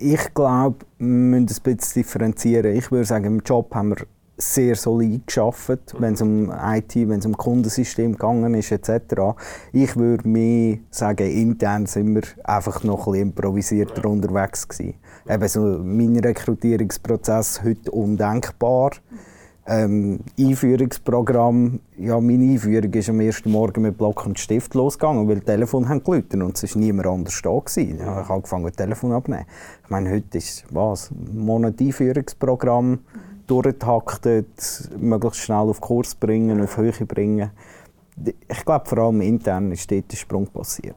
ich glaube, wir müssen ein bisschen differenzieren. Ich würde sagen, im Job haben wir sehr solid geschafft, wenn es um IT, wenn es um Kundensystem gegangen ist etc. Ich würde mir sagen, intern sind wir einfach noch ein bisschen improvisierter unterwegs gewesen. Eben so mein Rekrutierungsprozess heute undenkbar. Ähm, Einführungsprogramm, ja, meine Einführung ist am ersten Morgen mit Block und Stift losgegangen, weil die Telefon haben geläutet und es war niemand anders da. Gewesen. Ja, ich habe angefangen, das Telefon abzunehmen. Ich meine, heute ist was, ein Monat Einführungsprogramm, durchgetaktet, möglichst schnell auf Kurs bringen, auf Höhe bringen. Ich glaube, vor allem intern ist dort der Sprung passiert.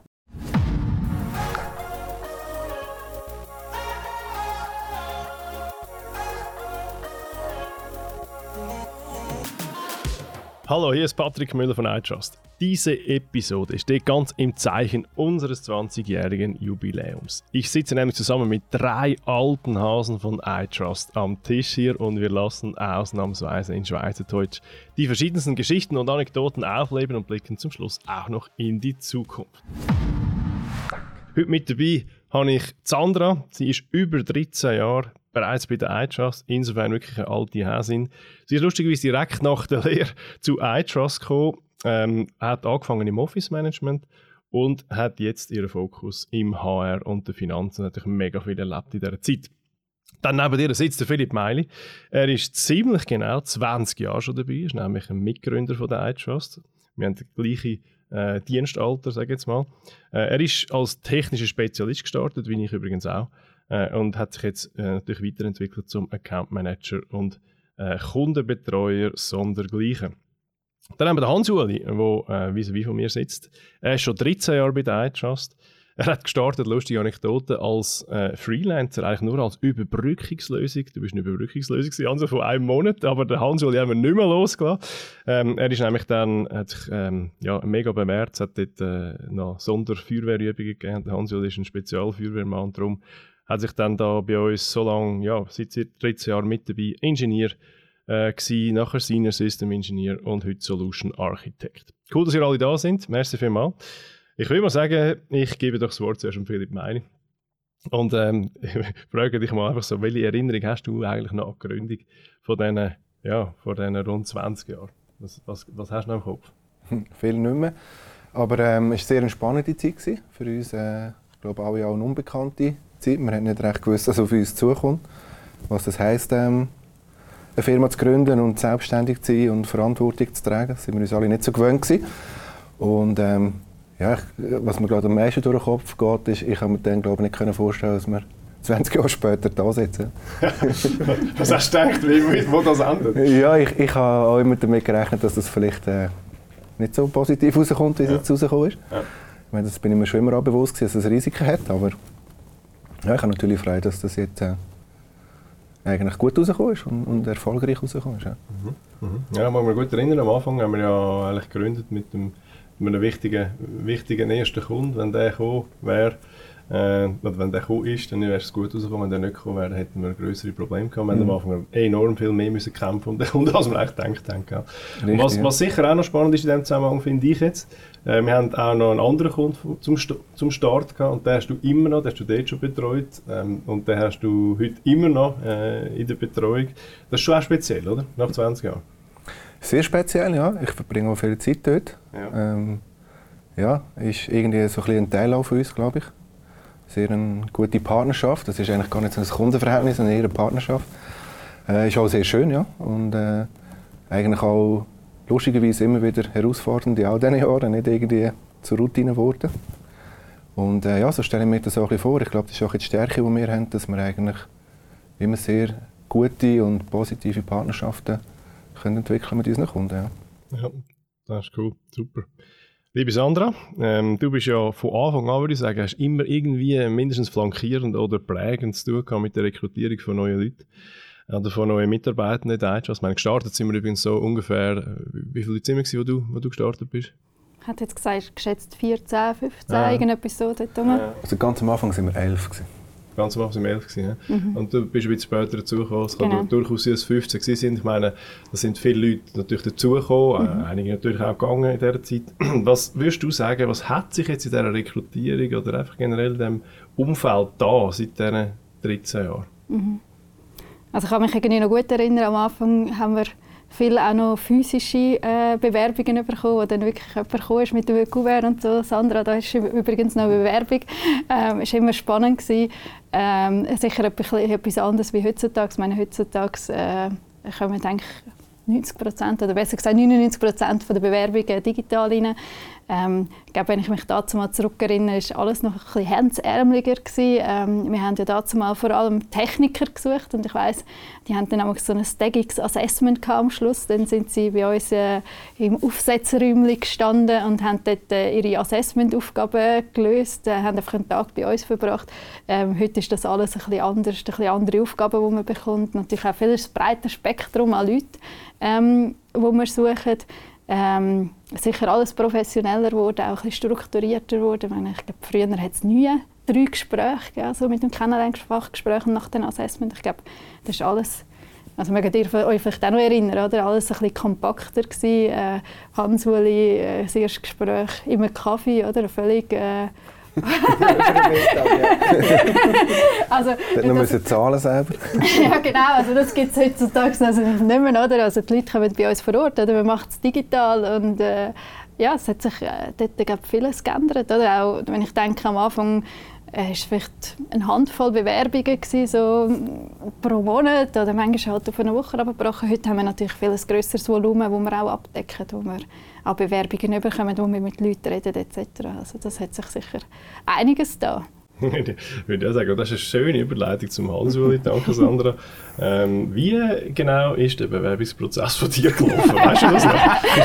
Hallo, hier ist Patrick Müller von iTrust. Diese Episode steht ganz im Zeichen unseres 20-jährigen Jubiläums. Ich sitze nämlich zusammen mit drei alten Hasen von iTrust am Tisch hier und wir lassen ausnahmsweise in Schweizerdeutsch die verschiedensten Geschichten und Anekdoten aufleben und blicken zum Schluss auch noch in die Zukunft. Heute mit dabei habe ich Sandra. Sie ist über 13 Jahre bereits bei der iTrust, insofern wirklich eine alte Häsin. Sie ist lustigerweise direkt nach der Lehre zu iTrust gekommen, ähm, hat angefangen im Office Management und hat jetzt ihren Fokus im HR und den Finanzen natürlich mega viel erlebt in dieser Zeit. Dann neben ihr sitzt der Philipp Meili. Er ist ziemlich genau 20 Jahre schon dabei, ist nämlich ein Mitgründer von der iTrust. Wir haben das gleiche äh, Dienstalter, sage ich jetzt mal. Äh, er ist als technischer Spezialist gestartet, wie ich übrigens auch äh, und hat sich jetzt äh, natürlich weiterentwickelt zum Account Manager und äh, Kundenbetreuer sondergleichen. Dann haben wir den Hans-Uli, der äh, wie von mir sitzt. Er ist schon 13 Jahre bei der iTrust. Er hat gestartet, lustige Anekdote, als äh, Freelancer, eigentlich nur als Überbrückungslösung. Du bist eine Überbrückungslösung, also von einem Monat, aber der Hans-Uli haben wir nicht mehr losgelassen. Ähm, er ist nämlich dann, hat sich ähm, ja, mega bemerkt, hat dort äh, noch Sonderfeuerwehrübungen gegeben. Der Hans-Uli ist ein Spezialfeuerwehrmann, darum hat sich dann da bei uns so lange, ja, seit 13 Jahren mit dabei, Ingenieur äh, gewesen, nachher Senior System Engineer und heute Solution Architect. Cool, dass ihr alle da sind. Merci vielmals. Ich will mal sagen, ich gebe doch das Wort zuerst an Philipp Meini. Und ähm, frage dich mal einfach so, welche Erinnerung hast du eigentlich an die Gründung von diesen, ja, von diesen rund 20 Jahren? Was, was, was hast du noch im Kopf? Viel nicht mehr. Aber ähm, es war sehr eine spannende Zeit für uns. Äh, ich glaube, alle auch eine unbekannte Zeit. Wir haben nicht recht gewusst, was auf uns zukommt. Was das heisst, ähm, eine Firma zu gründen und selbstständig zu sein und Verantwortung zu tragen. Das sind wir uns alle nicht so gewöhnt gewesen. Und ähm, ja, was mir gerade am meisten durch den Kopf geht, ist, ich habe mir dann glaube ich, nicht vorstellen dass wir 20 Jahre später da sitzen. was hast du gedacht, wie, wo das endet? Ja, ich, ich habe auch immer damit gerechnet, dass das vielleicht äh, nicht so positiv rauskommt, wie es ja. jetzt rausgekommen ist. Ja. Ich meine, das bin ich mir schon immer auch bewusst, dass es Risiken hat, aber ja, ich habe natürlich Freude, dass das jetzt äh, eigentlich gut rausgekommen ist und, und erfolgreich rausgekommen ist. Ja. Mhm. Mhm. ja, mag mich gut erinnern, am Anfang haben wir ja eigentlich gegründet mit, dem, mit einem wichtigen, wichtigen ersten Kunden, wenn der gekommen wäre äh, wenn der gekommen ist, dann wäre es gut rausgekommen. Wenn der nicht gekommen wäre, hätten wir größere Probleme gehabt. Wir mhm. am Anfang enorm viel mehr müssen kämpfen um den Kunden, als wir eigentlich gedacht haben. Richtig, was, was, sicher auch noch spannend ist in diesem Zusammenhang, finde ich jetzt, äh, wir haben auch noch einen anderen Kunden zum, zum Start gehabt und den hast du immer noch, den hast du dort schon betreut ähm, und den hast du heute immer noch äh, in der Betreuung. Das ist schon auch speziell, oder? Nach 20 Jahren. Sehr speziell, ja. Ich verbringe auch viel Zeit dort. Ja, ähm, ja ist irgendwie so ein, ein Teil auch von uns, glaube ich sehr eine gute Partnerschaft. Das ist eigentlich gar nicht so ein Kundenverhältnis, sondern eher eine Partnerschaft. Äh, ist auch sehr schön, ja. Und äh, eigentlich auch lustigerweise immer wieder herausfordernd in all diesen Jahren, nicht irgendwie zur Routine geworden. Und äh, ja, so stelle ich mir das auch ein vor. Ich glaube, das ist auch die Stärke, die wir haben, dass wir eigentlich immer sehr gute und positive Partnerschaften können entwickeln mit unseren Kunden. Ja, ja das ist cool, super. Liebe Sandra, ähm, du bist ja von Anfang an, würde ich sagen, hast immer irgendwie mindestens flankierend oder prägend zu tun mit der Rekrutierung von neuen Leuten oder von neuen Mitarbeitern in Deutschland. Ich meine, gestartet sind wir übrigens so ungefähr, wie viele Leute sind wir, wo du, wo du gestartet bist? Ich hätte jetzt gesagt, geschätzt 14, 15, ja. irgendetwas so dort ja. Also ganz am Anfang waren wir 11. Gewesen. Ganz am Anfang waren wir 11 gewesen, mhm. Und du bist ein bisschen später dazugekommen. Es genau. kann durchaus sein, dass 15 sind. Ich meine, da sind viele Leute natürlich dazugekommen, äh, mhm. einige natürlich auch gegangen in dieser Zeit. Was würdest du sagen, was hat sich jetzt in dieser Rekrutierung oder einfach generell in diesem Umfeld da seit diesen 13 Jahren? Mhm. Also ich kann mich irgendwie noch gut erinnern, am Anfang haben wir viele auch noch physische äh, Bewerbungen bekommen, wo dann wirklich jemand gekommen ist mit dem Kuvert und so. Sandra, da ist übrigens noch eine Bewerbung. Ähm, war immer spannend. Gewesen. Ähm, sicher etwas, anderes wie heutzutage. Ich meine, heutzutage äh, kommen eigentlich 90 Prozent oder besser gesagt 99 Prozent der Bewerbungen digital rein. Ähm, ich glaube, wenn ich mich dazu mal zurückerinnere, ist alles noch ein bisschen hemdsärmeliger Ähm, wir haben ja dazu mal vor allem Techniker gesucht und ich weiß, die haben dann auch so ein Staggings Assessment am Schluss. Dann sind sie bei uns äh, im Aufsetzräumchen gestanden und haben dort äh, ihre Assessmentaufgaben gelöst, äh, haben einfach einen Tag bei uns verbracht. Ähm, heute ist das alles ein bisschen anders, ein bisschen andere Aufgaben, die man bekommt. Natürlich auch viel breiter Spektrum an Leuten, ähm, die wir suchen ähm, sicher alles professioneller geworden, auch ein strukturierter geworden. Ich, glaube, früher hat es nie drei Gespräche gegeben, so mit dem Kennenlernfachgespräch nach dem Assessment. Ich glaube, das ist alles also mögt ihr euch vielleicht auch noch erinnern, oder? alles ein bisschen kompakter gewesen. Äh, Hans-Uli, äh, das erste Gespräch, immer Kaffee, oder? Völlig äh, also, Dann müssen zahlen selber. ja, genau. Also das gibt es heutzutage also nicht mehr. Oder? Also die Leute kommen bei uns vor Ort, oder? man macht es digital und äh, ja, es hat sich äh, dort glaub, vieles geändert. Oder? Auch wenn ich denke, am Anfang äh, es vielleicht eine Handvoll Bewerbungen gewesen, so pro Monat oder manchmal halt auf eine Woche abgebrochen. Heute haben wir natürlich viel ein grösseres Volumen, das wir auch abdecken, wo wir auch Bewerbungen bekommen, wo wir mit Leuten reden etc. Also das hat sich sicher einiges da. ich würde sagen, das ist eine schöne Überleitung zum Hans-Uli. Danke, Sandra. Ähm, wie genau ist der Bewerbungsprozess von dir gelaufen? Weißt du das noch?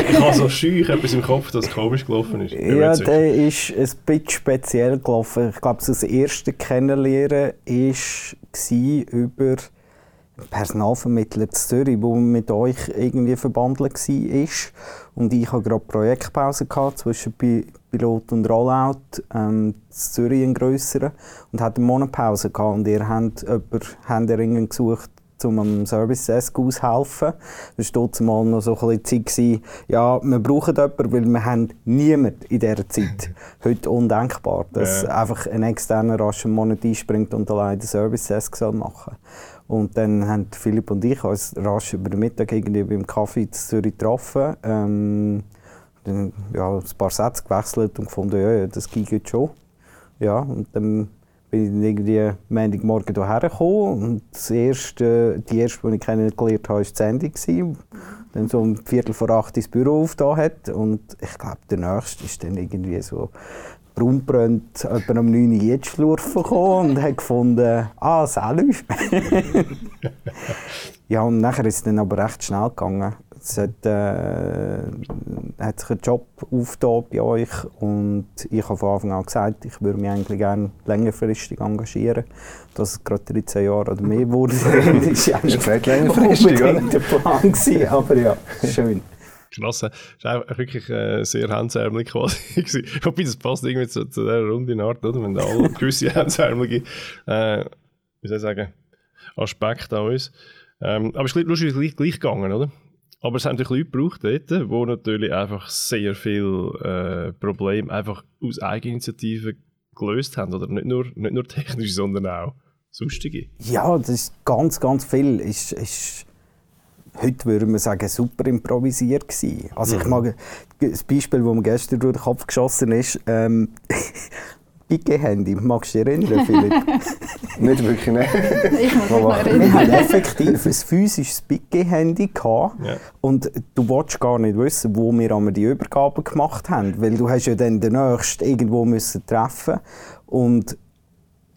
Ich habe so scheu etwas im Kopf, das komisch gelaufen ist. Ja, der ist ein bisschen speziell gelaufen. Ich glaube, das erste Kennenlernen war über Personalvermittler zu Zürich, der mit euch irgendwie verbandelt war. Und ich hatte gerade Projektpause zwischen Pilot und Rollout ähm, in Zürich einen grösseren und hatte eine Monatpause gehabt. Und ihr habt jemanden gesucht, um am Service Desk auszuhelfen. Das war dort mal noch so ein bisschen Zeit, ja, wir brauchen jemanden, weil wir haben niemanden in dieser Zeit. Heute undenkbar, dass ja. einfach ein externer rasch einen Monat einspringt und allein den Service Desk machen soll. Und dann haben Philipp und ich uns rasch über den Mittag irgendwie beim Kaffee in Zürich getroffen. Ähm, dann ja, ein paar Sätze gewechselt und gefunden, ja, das geht schon. Ja, und dann bin ich irgendwie Montagmorgen hierher gekommen und das erste, die erste, die ich kennengelernt habe, war die Sendung. Dann so um Viertel vor acht ins Büro aufgetan hat und ich glaube, der nächste ist dann irgendwie so braunbrennt etwa um 9 Uhr jetzt schlurfen und hat gefunden, ah, Salü. ja, und nachher ist es dann aber recht schnell gegangen. Es hat, äh, hat sich ein Job aufgetan bei euch und ich habe von Anfang an gesagt, ich würde mich eigentlich gerne längerfristig engagieren. Dass es gerade 13 Jahre oder mehr wurde, ist ja nicht längerfristig, oder? der Plan gewesen, aber ja, schön. Krass, das war auch wirklich äh, sehr hemdsärmelig quasi. Wobei, das passt irgendwie zu, zu dieser Runde in Art, oder? Wenn da alle gewisse hemdsärmelige, äh, wie soll ich sagen, Aspekte an uns. Ähm, aber es ist lustig, gleich, gleich gegangen, oder? Aber es haben natürlich Leute gebraucht dort, die natürlich einfach sehr viele äh, Probleme einfach aus Eigeninitiative gelöst haben. Oder nicht nur, nicht nur technisch, sondern auch sonstige. Ja, das ist ganz, ganz viel. Ist, ist heute würde man sagen, super improvisiert gewesen. Also mhm. ich mag das Beispiel, das mir gestern durch den Kopf geschossen ist, ähm, Piquet-Handy, magst du dich erinnern, Philipp? nicht wirklich, ne? ich muss mich noch erinnern. Wir hatten effektiv ein physisches Piquet-Handy ja. und du wolltest gar nicht wissen, wo wir einmal die Übergabe gemacht haben, weil du hast ja dann den nächsten irgendwo müssen treffen und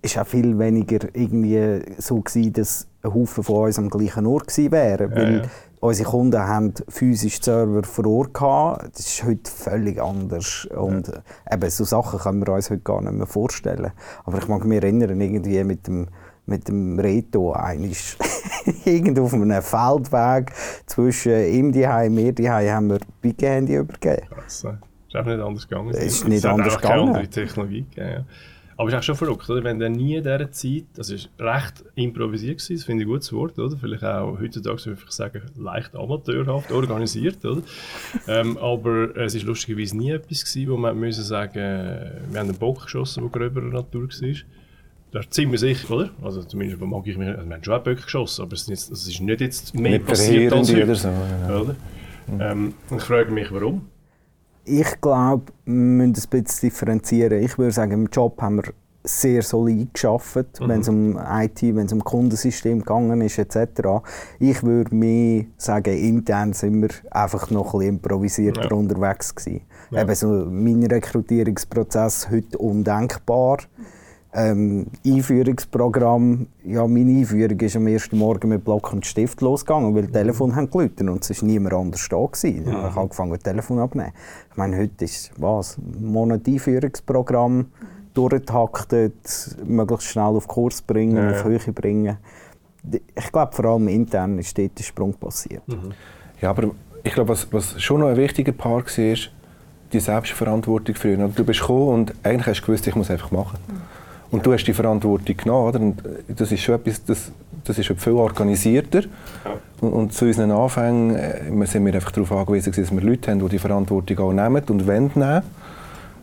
es war auch viel weniger irgendwie so gewesen, dass ein Haufen von uns am gleichen Ort gewesen wären, ja, weil ja. unsere Kunden haben physisch Server vor Ort gehabt. Das ist heute völlig anders und ja. eben so Sachen können wir uns heute gar nicht mehr vorstellen. Aber ich mag mich erinnern, irgendwie mit dem mit dem Reto eigentlich irgendwo auf einem Feldweg zwischen ihm die und mir die haben wir Big Handy übergeben. Krass, ist auch nicht anders gegangen. Es ist nicht anders gegangen. Keine andere Technologie gegeben, aber es ist auch schon verrückt, oder? wenn dann nie in dieser Zeit, das ist recht improvisiert gewesen, das finde ich ein gutes Wort, oder? vielleicht auch heutzutage würde ich sagen, leicht amateurhaft organisiert, oder? ähm, aber es ist lustigerweise nie etwas gewesen, wo man müssen sagen, wir haben einen Bock geschossen, der gröberer Natur war, das ist ziemlich sicher, oder? Also zumindest mag ich mich, also wir haben schon auch Böcke geschossen, aber es ist, nicht, es ist nicht jetzt mehr Nicht passiert als heute. so. Ja. Oder? Ähm, ich frage mich, warum. Ich glaube, wir müssen ein bisschen differenzieren. Ich würde sagen, im Job haben wir sehr solid geschafft, Mhm. wenn es um IT, wenn es um Kundensystem gegangen ist etc. Ich würde mehr sagen, intern sind wir einfach noch ein bisschen improvisierter Ja. unterwegs gewesen. Ja. Eben so mein Rekrutierungsprozess heute undenkbar. Ähm, Einführungsprogramm, ja, meine Einführung ist am ersten Morgen mit Block und Stift losgegangen, weil die Telefon haben geläutet und es war niemand anders da. Gewesen. Dann habe ich angefangen, das Telefon abzunehmen. Ich meine, heute ist was, ein Monat Einführungsprogramm, durchgetaktet, möglichst schnell auf Kurs bringen, Ja, ja. auf Höhe bringen. Ich glaube, vor allem intern ist dort der Sprung passiert. Ja, aber ich glaube, was, was schon noch ein wichtiger Part war, ist die Selbstverantwortung früher. Du bist gekommen und eigentlich hast du gewusst, ich muss einfach machen. Und du hast die Verantwortung genommen. Oder? Und äh, das ist schon etwas, das, das ist schon viel organisierter. Und, und zu unseren Anfängen äh, wir sind wir einfach darauf angewiesen, dass wir Leute haben, die die Verantwortung auch nehmen und wollen nehmen.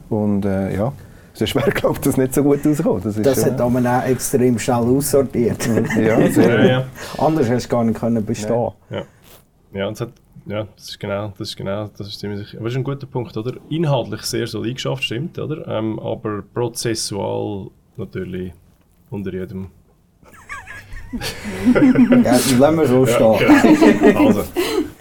Und äh, ja, sonst wäre, glaube ich, das nicht so gut rausgekommen. Das, ist, Das äh, hat man auch extrem schnell aussortiert. ja, sehr, Ja, ja. Anders hast du gar nicht können bestehen Ja, ja, und es hat, ja das ist genau, das ist genau, das ist ziemlich sicher. Aber das ist ein guter Punkt, oder? Inhaltlich sehr solid geschafft, stimmt, oder? Ähm, aber prozessual natürlich unter jedem. Ja, lassen wir so stehen. genau. Also,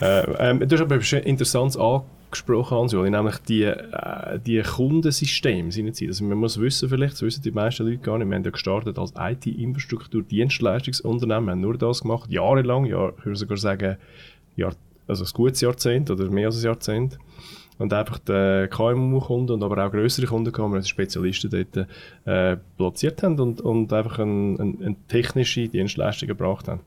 äh, ähm, du hast aber etwas Interessantes angesprochen, Hans-Juli, nämlich die, äh, die Kundensysteme jetzt. Also man muss wissen vielleicht, das wissen die meisten Leute gar nicht, wir haben ja gestartet als IT-Infrastruktur-Dienstleistungsunternehmen, haben nur das gemacht, jahrelang, ja, ich würde sogar sagen, Jahr, also ein gutes Jahrzehnt oder mehr als ein Jahrzehnt. Und einfach die KMU-Kunden und aber auch größere Kunden gehabt, wir Spezialisten dort äh, platziert haben und, und einfach eine ein, ein technische Dienstleistung gebracht haben.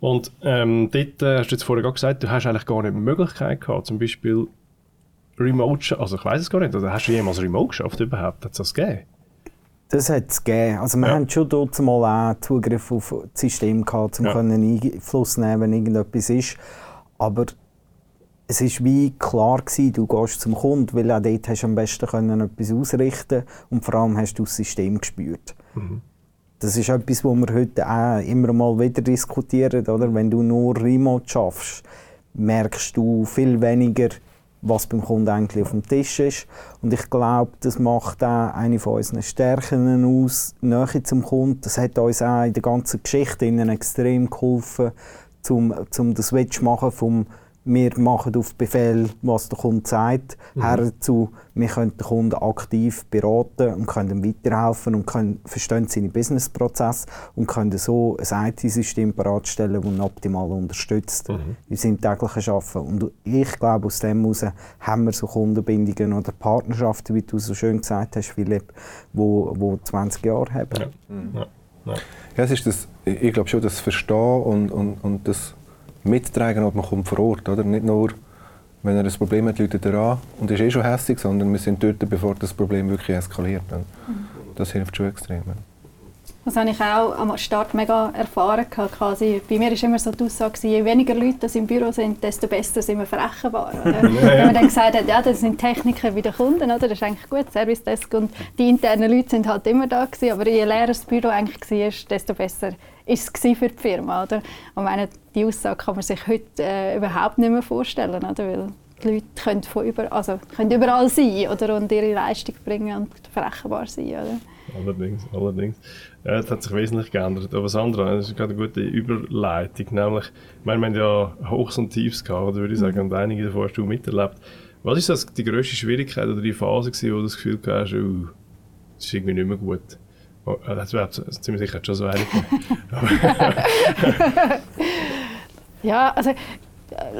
Und ähm, dort äh, hast du jetzt vorher gerade gesagt, du hast eigentlich gar nicht die Möglichkeit gehabt, zum Beispiel Remote, also ich weiß es gar nicht, oder hast du jemals Remote geschafft überhaupt? Hat es das gegeben? Das hat es gegeben. Also wir Ja. haben schon dort mal auch Zugriff auf das System gehabt, um Ja. können Einfluss nehmen, wenn irgendetwas ist. Aber es war wie klar gewesen, du gehst zum Kunden, weil auch dort hast du am besten können etwas ausrichten und vor allem hast du das System gespürt. Das ist etwas, was wir heute auch immer mal wieder diskutieren. Oder? Wenn du nur Remote schaffst, merkst du viel weniger, was beim Kunden eigentlich auf dem Tisch ist. Und ich glaube, das macht auch eine von unseren Stärken aus, Nähe zum Kunden. Das hat uns auch in der ganzen Geschichte extrem geholfen, um, um das Switch machen vom wir machen auf Befehl, was der Kunde sagt, her zu, wir können den Kunden aktiv beraten und können ihm weiterhelfen und können, verstehen seine Businessprozesse und können so ein IT-System bereitstellen, das ihn optimal unterstützt in seinem täglichen Arbeiten. Und ich glaube, aus dem heraus haben wir so Kundenbindungen oder Partnerschaften, wie du so schön gesagt hast, Philipp, wo, wo 20 Jahre haben. Ja. Ja. Ja. Ja, es ist das, ich ich glaube schon, das Verstehen und, und, und das Mittragen, ob man kommt vor Ort, oder? Nicht nur, wenn er ein Problem hat, läutet er an und ist eh schon hässlich, sondern wir sind dort, bevor das Problem wirklich eskaliert. Und das hilft schon extrem. Das habe ich auch am Start mega erfahren. Quasi. Bei mir war immer so die Aussage, je weniger Leute das im Büro sind, desto besser sind wir verrechenbar. Wenn man dann gesagt hat, ja, das sind Techniker wie die Kunden, oder? das ist eigentlich gut, Service Desk und die internen Leute sind halt immer da gewesen, aber je leerer das Büro eigentlich war, desto besser ist es für die Firma. Oder? Und meine, die Aussage kann man sich heute äh, überhaupt nicht mehr vorstellen, oder? weil die Leute können, von über, also, können überall sein oder? und ihre Leistung bringen und verrechenbar sein. Oder? Allerdings, allerdings. Ja, es hat sich wesentlich geändert. Aber Sandra, das ist gerade eine gute Überleitung. Nämlich, ich meine, wir haben ja Hochs und Tiefs gehabt, würde ich sagen, und einige davon hast du miterlebt. Was ist das die grösste Schwierigkeit oder die Phase, gewesen, wo du das Gefühl hast, oh, das ist irgendwie nicht mehr gut? Oh, äh, das wäre ziemlich sicher schon so eine. Ja, also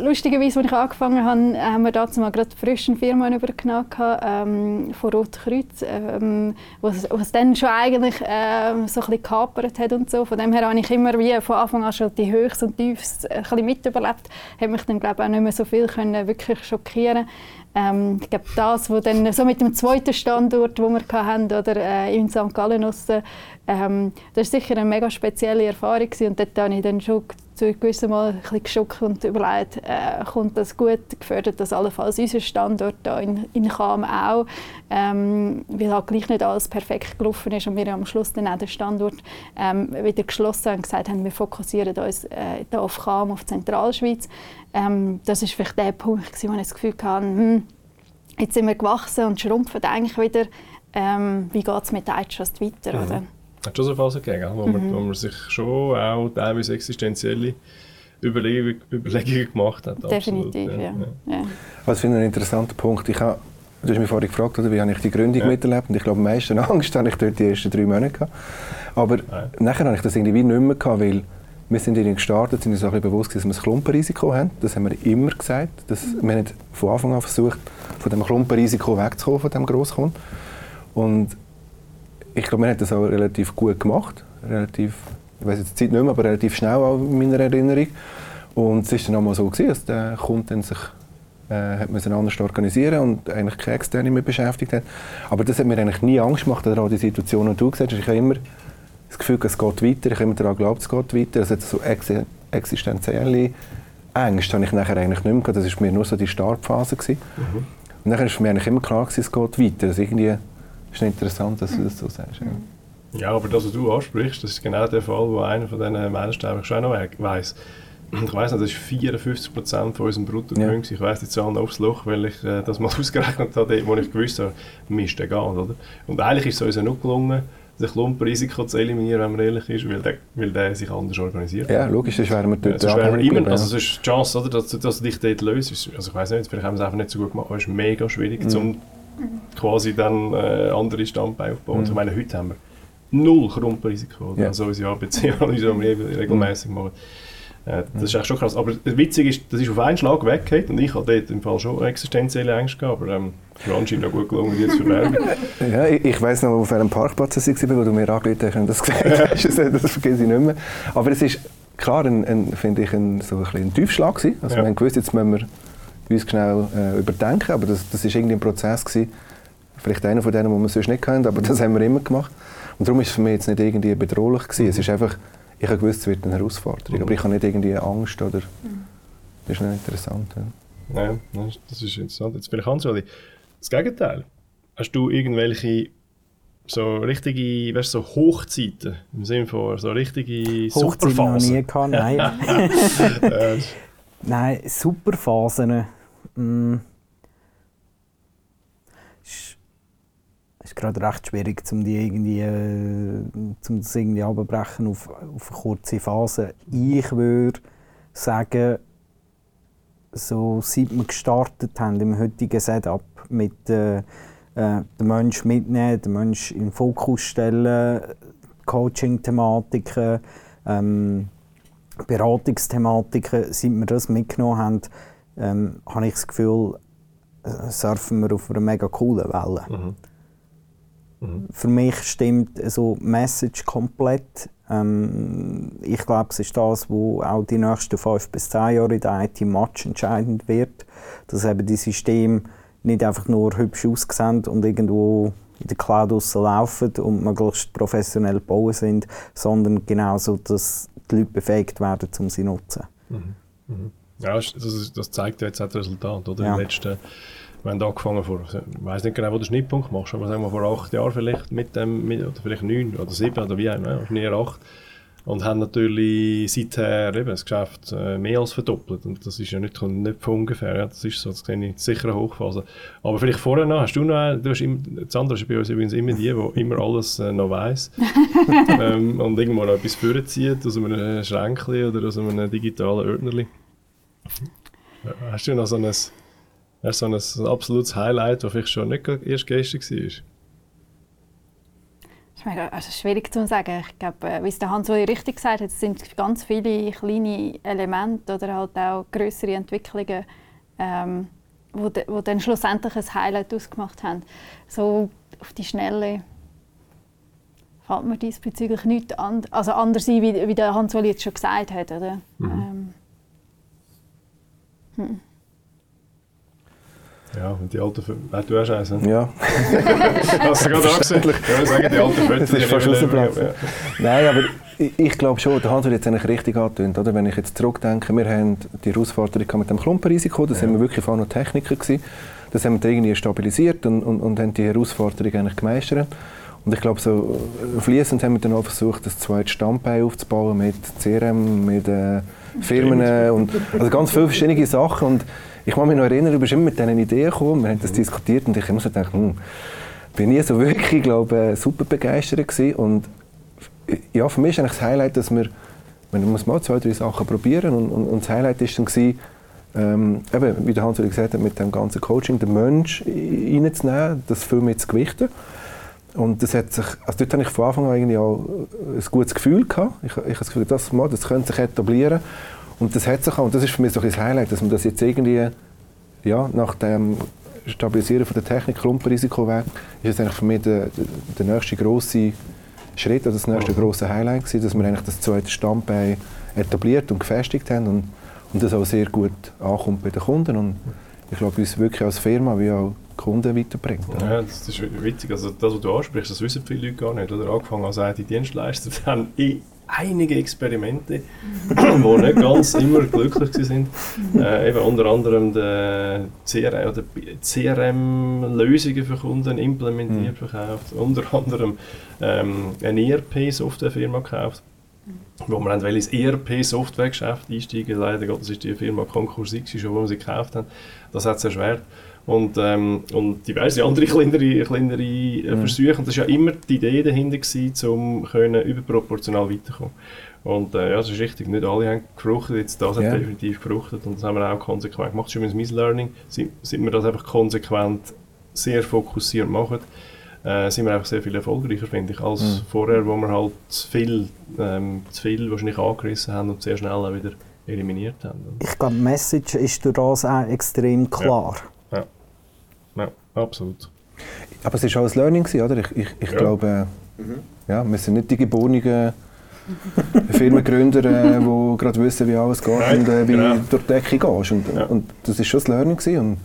lustigerweise, als ich angefangen habe, haben wir dazu mal gerade frisch eine Firma übergenommen ähm, von Rotkreuz, ähm, was, was dann schon eigentlich ähm, so ein bisschen gekapert hat und so. Von dem her habe ich immer wie von Anfang an schon die Höchst und Tiefs äh, ein bisschen mitüberlebt. Hat mich dann glaube ich auch nicht mehr so viel können wirklich schockieren. Ähm, ich glaube, das, was dann so mit dem zweiten Standort, den wir hatten, oder äh, in St. Gallen, ähm, das war sicher eine mega spezielle Erfahrung gewesen. und dort habe ich dann schon zu gewissem Mal ein bisschen geschockt und überlegt, äh, kommt das gut, gefördert das allenfalls unser Standort hier in, in Cham auch, ähm, weil halt gleich nicht alles perfekt gelaufen ist und wir am Schluss dann auch den Standort ähm, wieder geschlossen haben und gesagt haben, wir fokussieren uns äh, hier auf Cham, auf Zentralschweiz. Ähm, das ist vielleicht der Punkt, wo ich das Gefühl hatte, hm, jetzt sind wir gewachsen und schrumpfen eigentlich wieder. Ähm, wie geht es mit Trust weiter? Mhm. Oder? Hat schon so Phasen gegeben, wo, mhm. man, wo man sich schon auch teilweise existenzielle Überlegungen, Überlegungen gemacht hat. Definitiv, ja. ja. ja. Was finde ich einen interessanten Punkt. Ich habe, du hast mich vorhin gefragt, oder, wie habe ich die Gründung ja. miterlebt und ich glaube, am meisten Angst hatte ich dort die ersten drei Monate. Gehabt. Aber ja. nachher habe ich das irgendwie nicht mehr gehabt, weil wir sind irgendwie gestartet, sind uns auch ein bewusst, dass wir ein Klumpenrisiko haben. Das haben wir immer gesagt. Das, wir haben von Anfang an versucht, von dem Klumpenrisiko wegzukommen, von dem Grosskunden. Und ich glaube, man hat das auch relativ gut gemacht. Relativ, ich weiß jetzt die Zeit nicht mehr, aber relativ schnell in meiner Erinnerung. Und es war dann auch mal so, gewesen, dass der Kunde sich äh, hat müssen anders organisieren und eigentlich keine Externe mehr beschäftigt hat. Aber das hat mir eigentlich nie Angst gemacht, oder auch die Situation, die du gesagt hast. Ich habe immer das Gefühl, es geht weiter. Ich habe immer daran geglaubt, es geht weiter. Also so ex existenzielle Ängste habe ich nachher eigentlich nicht mehr gehabt. Das war mir nur so die Startphase. Mhm. Und dann war für mich eigentlich immer klar, gewesen, es geht weiter. Also irgendwie ist interessant, dass du das so sagst. Ja. ja, aber das, was du ansprichst, das ist genau der Fall, wo einer von diesen Menschen schon noch weiss. Ich weiss nicht, das ist 54 Prozent von unserem Bruttogewinn. Ja. Ich weiss die Zahlen aufs Loch, weil ich äh, das mal ausgerechnet habe, wo ich gewusst habe, Mist, der geht. Oder? Und eigentlich ist es uns ja noch gelungen, das Klumpenrisiko zu eliminieren, wenn man ehrlich ist, weil der, weil der sich anders organisiert. Ja, logisch, das wären wir dort ja, wäre immer, also es ist die Chance, oder, dass, dass du dich dort löst. Also ich weiß nicht, vielleicht haben wir es einfach nicht so gut gemacht, aber es ist mega schwierig, mhm. um quasi dann äh, andere Standbeine aufbauen. Mhm. Ich meine, heute haben wir null Krumpenrisiko. Ja. Also unsere ABC-Analyse, die wir regelmäßig machen. Äh, das ist echt schon krass. Aber witzig ist, das ist auf einen Schlag weggeht und ich hatte dort im Fall schon existenzielle Ängste gehabt, aber ähm, anscheinend noch gut gelungen, jetzt für Werbung. ja, ich, ich weiss noch, auf welchem Parkplatz ich war, wo du mir angerufen hast und das gesagt hast, das vergesse ich nicht mehr. Aber es ist klar, ein, ein, finde ich, ein, so ein, ein Tiefschlag gewesen. Also ja. wir haben gewusst, jetzt müssen wir uns schnell äh, überdenken. Aber das, das ist irgendwie ein Prozess gewesen. Vielleicht einer von denen, den wir sonst nicht kennen, aber das haben wir immer gemacht. Und darum ist es für mich jetzt nicht irgendwie bedrohlich gewesen. Mhm. Es ist einfach, ich habe gewusst, es wird eine Herausforderung, mhm. aber ich habe nicht irgendwie Angst oder. Mhm. Das ist nicht interessant. Ja. ja, das ist interessant. Jetzt bin ich Hans-Oli. Das Gegenteil. Hast du irgendwelche so richtige, weißt, so Hochzeiten im Sinne von so richtige Hochzeiten Superphasen? noch nie gehabt, nein. nein, Superphasen. Mm. Ist, ist gerade recht schwierig, um die irgendwie, äh, zum das irgendwie abbrechen auf, auf eine kurze Phase. Ich würde sagen, so seit wir gestartet haben im heutigen Setup mit äh, äh, den Menschen mitnehmen, den Menschen in den Fokus stellen, Coaching-Thematiken, ähm, Beratungsthematiken, seit wir das mitgenommen haben, ähm, habe ich das Gefühl, surfen wir auf einer mega coolen Welle. Mhm. Mhm. Für mich stimmt so Message komplett. Ähm, ich glaube, es ist das, was auch die nächsten fünf bis zehn Jahre in der IT match entscheidend wird. Dass eben die Systeme nicht einfach nur hübsch aussehen und irgendwo in der Cloud laufen und möglichst professionell bauen sind, sondern genauso, dass die Leute befähigt werden, um sie zu nutzen. Mhm. Ja, das, das, zeigt ja jetzt auch das Resultat, oder? Ja. Im letzten, wir haben angefangen vor, ich weiß nicht genau, wo der Schnittpunkt machst, aber sagen wir vor acht Jahren vielleicht mit dem, mit, oder vielleicht neun oder sieben oder wie auch immer, eher acht. Und haben natürlich seither eben das Geschäft äh, mehr als verdoppelt. Und das ist ja nicht, nicht von ungefähr. Ja. Das ist so, das sehe ich sicher eine Hochphase. Aber vielleicht vorher noch, hast du noch, du hast immer, das andere ist bei uns übrigens immer die, die immer alles äh, noch weiss. ähm, und irgendwo noch etwas vorzieht, aus einem Schränkchen oder aus einem digitalen Ordnerli. Hast du noch so ein, so ein absolutes Highlight, das vielleicht schon nicht erst gestern war? Das ist also schwierig zu sagen. Ich glaube, äh, wie es der Hans richtig gesagt hat, es sind ganz viele kleine Elemente oder halt auch größere Entwicklungen, ähm, wo, de, wo dann schlussendlich ein Highlight ausgemacht haben. So auf die Schnelle fällt mir diesbezüglich nichts an, also anders ein, wie, wie der Hans jetzt schon gesagt hat. Oder? Mhm. Ähm, hm. Ja, und die alten Fötchen. Äh, du hast eins, ne? Ja. Hast du gerade angesehen? Ja, sagen die alten Fötchen. Das ist fast rausgeblasen. Ja. Nein, aber Ich, ich glaube schon, Hans hat jetzt eigentlich richtig angetönt, oder? Wenn ich jetzt zurückdenke, wir haben die Herausforderung mit dem Klumpenrisiko, das ja. haben wir wirklich vorher noch Techniker gewesen. Das haben wir irgendwie stabilisiert und, und, und haben die Herausforderung eigentlich gemeistert. Und ich glaube, so äh, fließend haben wir dann auch versucht, das zweite Standbein aufzubauen mit CRM, mit äh, Firmen und also ganz viele verschiedene Sachen. Und ich kann mich noch erinnern, du bist immer mit diesen Ideen gekommen, wir haben das diskutiert und ich habe so gedacht, hm, bin nie so wirklich, glaube super begeistert gewesen. Und ja, für mich ist eigentlich das Highlight, dass wir, man muss mal zwei, drei Sachen probieren und, und, und das Highlight ist dann gewesen, ähm, eben, wie der Hans gesagt hat, mit dem ganzen Coaching den Mensch reinzunehmen, das viel mehr zu gewichten. Und das hat sich, also dort hatte ich von Anfang an irgendwie auch ein gutes Gefühl gehabt. Ich, ich habe das Gefühl, das, mal, das könnte sich etablieren. Und das hat sich auch, und das ist für mich so ein Highlight, dass man das jetzt irgendwie, ja, nach dem Stabilisieren von der Technik, Klumpenrisiko weg, ist es eigentlich für mich der, der, nächste grosse Schritt, also das nächste mhm. grosse Highlight gewesen, dass wir eigentlich das zweite Standbein etabliert und gefestigt haben und, und das auch sehr gut ankommt bei den Kunden und ich glaube, uns wirklich als Firma wie auch Kunden weiterbringt. Ja, das ist witzig. Also das, was du ansprichst, das wissen viele Leute gar nicht. Oder? Angefangen als IT-Dienstleister, haben eh einige Experimente, die nicht ganz immer glücklich sind. Äh, eben unter anderem CRM-Lösungen für Kunden implementiert, mhm. verkauft. Unter anderem ähm, eine ERP-Softwarefirma gekauft wo wir dann ins ERP-Softwaregeschäft einsteigen. Leider Gottes ist die Firma Konkurs X, schon, wo wir sie gekauft haben. Das hat es erschwert. Und, ähm, und diverse andere kleinere, kleinere äh, mhm. Versuche. Und das war ja immer die Idee dahinter, gewesen, um können überproportional weiterzukommen. Und äh, ja, das ist richtig, nicht alle haben gefruchtet, jetzt das yeah. hat definitiv gefruchtet und das haben wir auch konsequent gemacht. Schon mit Learning sind, sind wir das einfach konsequent sehr fokussiert machen, äh, sind wir einfach sehr viel erfolgreicher, finde ich, als mhm. vorher, wo wir halt zu viel, ähm, zu viel wahrscheinlich angerissen haben und sehr schnell auch wieder eliminiert haben. Ich glaube, die Message ist durch das auch extrem klar. Ja. Ja, absolut. Aber es war auch ein Learning, oder? Ich, ich, ich ja. glaube, mhm. ja, wir sind nicht die geborenen Firmengründer, äh, die gerade wissen, wie alles geht Nein, und äh, wie genau. du durch die Decke gehst. Und, ja. und das war schon ein Learning. Gewesen. Und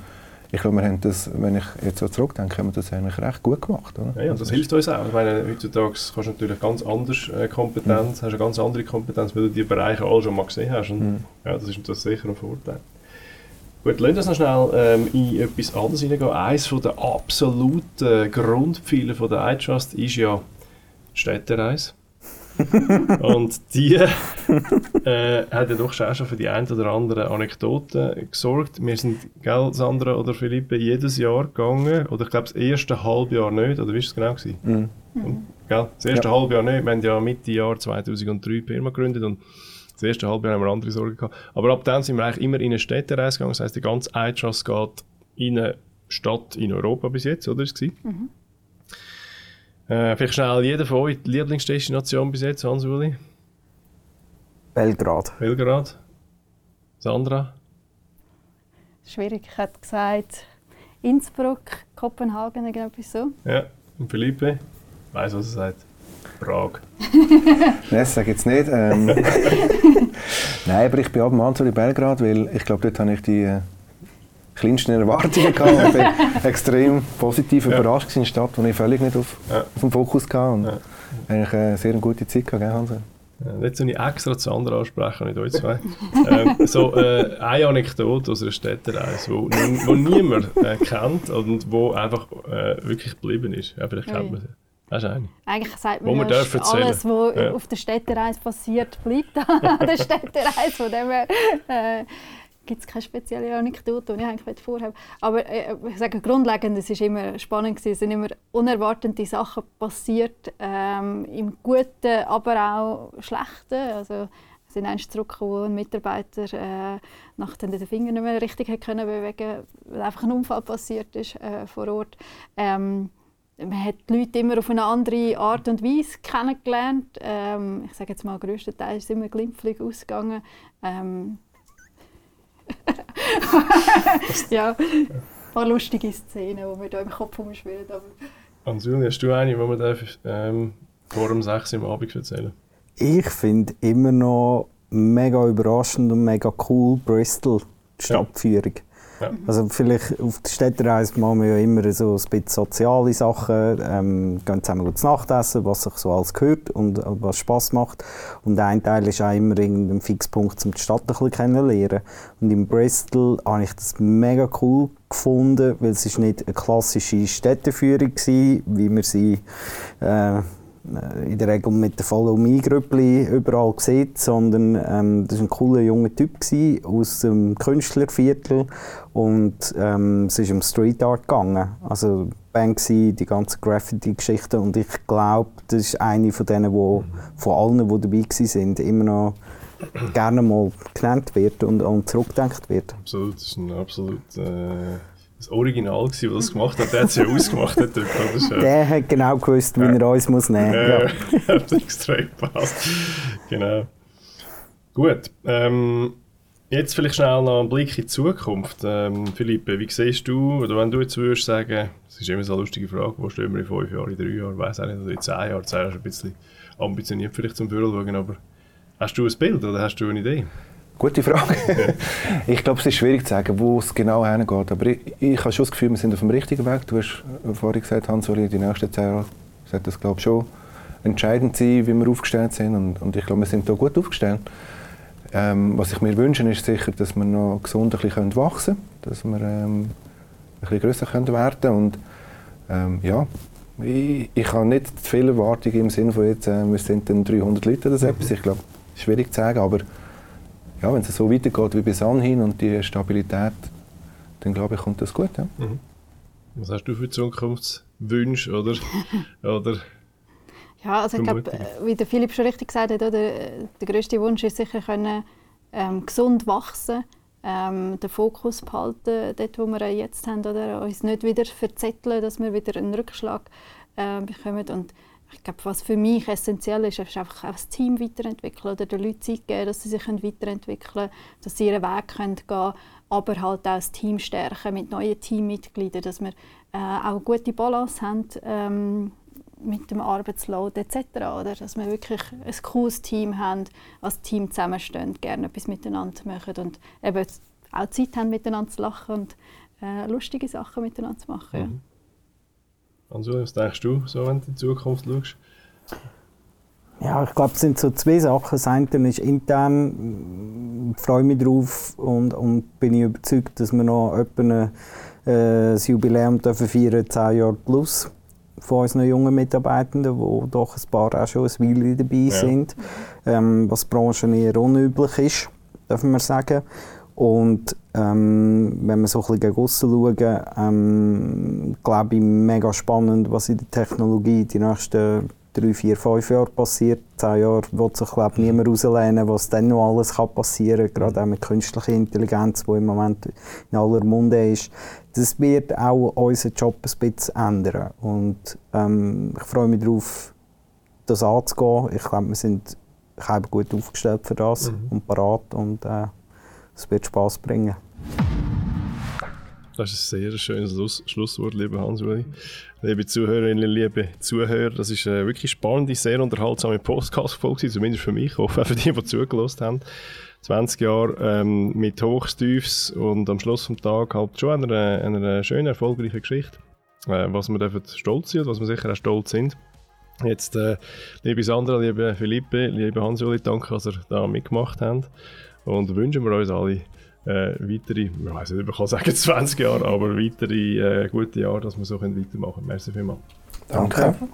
ich glaube, wir haben das, wenn ich jetzt so zurückdenke, haben wir das eigentlich recht gut gemacht. Oder? Ja, und das, das hilft uns auch. Ich meine, heutzutage kannst du natürlich ganz anders äh, Kompetenz, mhm. hast eine ganz andere Kompetenz, weil du die Bereiche alle schon mal gesehen hast. Und, mhm. ja, das ist das sicher ein Vorteil. Gut, lassen uns noch schnell ähm, in etwas anderes hineingehen. Eines der absoluten Grundpfeiler von der iTrust ist ja Städtereise. und die äh, hat ja doch schon für die ein oder andere Anekdoten gesorgt. Wir sind, gell, Sandra oder Philippe, jedes Jahr gegangen, oder ich glaube das erste Halbjahr nicht, oder wie war es genau? Gewesen? Mhm. Und, gell, das erste ja. Halbjahr nicht, wir haben ja Mitte Jahr 2003 Firma gegründet und das erste Halbjahr haben wir andere Sorgen gehabt. Aber ab dann sind wir eigentlich immer in eine Städtereise gegangen. Das heisst, die ganze iTrust geht in eine Stadt in Europa bis jetzt, oder? Ist mhm. äh, vielleicht schnell jeder von euch die Lieblingsdestination bis jetzt, Hans-Uli? Belgrad. Belgrad. Sandra? Schwierig. Ich hätte gesagt Innsbruck, Kopenhagen, irgendetwas so. Ja. Und Philippe? Weiß, was er sagt. Prag. Nein, das sage ich jetzt nicht. Ähm, Nein, aber ich bin ab und in Belgrad, weil ich glaube, dort habe ich die äh, kleinsten Erwartungen gehabt und bin extrem positiv ja. überrascht in einer Stadt, die ich völlig nicht auf, ja. auf dem Fokus hatte und ja. eigentlich eine sehr gute Zeit gehabt, gell, Hansen? Ja, jetzt soll ich extra zu anderen ansprechen, nicht euch zwei. ähm, so äh, eine Anekdote aus einer Städtereise, wo, wo niemand äh, kennt und wo einfach äh, wirklich geblieben ist. Ja, vielleicht kennt man sie. Das ist eine. Eigentlich sagt man, ja, alles, was ja. auf der Städtereise passiert, bleibt an der Städtereise. Von dem her äh, gibt es keine spezielle Anekdote, die ich eigentlich vorhabe. Aber äh, ich sage grundlegend, es war immer spannend, gewesen. es sind immer unerwartete Sachen passiert, ähm, im Guten, aber auch Schlechten. Also, sind einst zurückgekommen, wo ein Mitarbeiter äh, nach den Fingern nicht mehr richtig können bewegen weil einfach ein Unfall passiert ist äh, vor Ort. Ähm, man hat die Leute immer auf eine andere Art und Weise kennengelernt. Ähm, ich sage jetzt mal, größtenteils ist es immer glimpflich ausgegangen. Ähm ja, ein paar lustige Szenen, die mir da im Kopf umschwirren. Ansel, hast du eine, die man darf, ähm, vor dem 6 Uhr am Abend erzählen Ich finde immer noch mega überraschend und mega cool Bristol, die Stadtführung. Ja. Also vielleicht auf der Städtereise machen wir ja immer so ein bisschen soziale Sachen, ähm, gehen zusammen zu Nacht essen, was sich so alles gehört und äh, was Spaß macht. Und ein Teil ist auch immer ein Fixpunkt, um die Stadt ein bisschen kennenzulernen. Und in Bristol habe ich das mega cool gefunden, weil es ist nicht eine klassische Städteführung war, wie wir sie äh, in der Regel mit den Follow-Me-Grüppli überall sieht, sondern ähm, das war ein cooler junger Typ gewesen, aus dem Künstlerviertel und ähm, es ist um Street Art gegangen. Also Banksy, die ganze Graffiti-Geschichte und ich glaube, das ist eine von denen, wo von allen, die dabei waren, immer noch gerne mal genannt wird und, und zurückgedacht wird. Absolut, das ist ein absolut äh das Original gewesen, der das gemacht hat. Der hat es ja ausgemacht. Der, typ, der hat genau gewusst, wie er uns muss nehmen muss. Ja, hat extrem gepasst. Genau. Gut. Ähm, jetzt vielleicht schnell noch einen Blick in die Zukunft. Ähm, Philippe, wie siehst du, oder wenn du jetzt würdest sagen, das ist immer so eine lustige Frage, wo stehen wir in fünf Jahren, in drei Jahren, weiß auch nicht, oder in zehn Jahren, zehn Jahre ist ein bisschen ambitioniert vielleicht zum Führer schauen, aber hast du ein Bild oder hast du eine Idee? Gute Frage. ich glaube, es ist schwierig zu sagen, wo es genau hingeht. Aber ich, ich habe schon das Gefühl, wir sind auf dem richtigen Weg. Du hast vorhin gesagt, Hans-Uli, die nächsten zehn Jahre sollte das glaube ich, schon entscheidend sein, wie wir aufgestellt sind. Und, und ich glaube, wir sind da gut aufgestellt. Ähm, was ich mir wünsche, ist sicher, dass wir noch gesund ein bisschen wachsen können, dass wir ähm, ein bisschen grösser können werden können. Und ähm, ja, ich, ich habe nicht zu viele Erwartungen im Sinne von jetzt, äh, wir sind dann 300 Leute oder so etwas. Ich glaube, schwierig zu sagen, aber ja, wenn es so weitergeht wie bis anhin und die Stabilität, dann glaube ich, kommt das gut. Ja. Mhm. Was hast du für Zukunftswünsche oder, oder Ja, also ich glaube, wie der Philipp schon richtig gesagt hat, oder, der größte Wunsch ist sicher können, ähm, gesund wachsen, ähm, den Fokus behalten, dort wo wir jetzt haben, oder uns nicht wieder verzetteln, dass wir wieder einen Rückschlag äh, bekommen und ich glaube, was für mich essentiell ist, ist einfach das Team weiterentwickeln oder den Leuten Zeit geben, dass sie sich weiterentwickeln können, dass sie ihren Weg gehen können, aber halt auch das Team stärken mit neuen Teammitgliedern, dass wir äh, auch eine gute Balance haben ähm, mit dem Arbeitsload etc. Oder? Dass wir wirklich ein cooles Team haben, als Team zusammenstehen, gerne etwas miteinander machen und eben auch Zeit haben, miteinander zu lachen und äh, lustige Sachen miteinander zu machen. Mhm. Ansu, was denkst du, so, wenn du in die Zukunft schaust? Ja, ich glaube, es sind so zwei Sachen. Das eine ist intern, ich freue mich drauf und, und bin ich überzeugt, dass wir noch etwa äh, das Jubiläum dürfen feiern, 10 Jahre plus von unseren jungen Mitarbeitenden, die doch ein paar auch schon ein Weile dabei ja. sind, ähm, was Branchen eher unüblich ist, dürfen wir sagen. Und ähm, wenn wir so ein bisschen gegen schauen, ähm, glaube ich, mega spannend, was in der Technologie die nächsten drei, vier, fünf Jahre passiert. Zehn Jahre wird sich glaube ich, niemand rauslehnen, was dann noch alles kann passieren kann, gerade auch mit künstlicher Intelligenz, die im Moment in aller Munde ist. Das wird auch unseren Job ein bisschen ändern. Und ähm, ich freue mich darauf, das anzugehen. Ich glaube, wir sind gut aufgestellt für das mhm. und parat. Und, äh, es wird Spaß bringen. Das ist ein sehr schönes Schluss Schlusswort, lieber Hans-Uli. Liebe Zuhörerinnen, liebe Zuhörer, das ist eine wirklich spannende, sehr unterhaltsame Podcast-Folge, zumindest für mich, ich hoffe auch für die, die zugelassen haben. 20 Jahre ähm, mit Hochstiefs und am Schluss des Tages halt schon einer, einer schönen, erfolgreichen Geschichte. Äh, was wir dürfen stolz sind und was wir sicher auch stolz sind. Jetzt, äh, liebe Sandra, liebe Philippe, liebe Hans-Uli, danke, dass ihr da mitgemacht habt und wünschen wir uns alle äh, weitere, ich weiß nicht, ob ich sagen 20 Jahre, aber weitere äh, gute Jahre, dass wir so weitermachen können. Merci vielmals. Danke. Danke.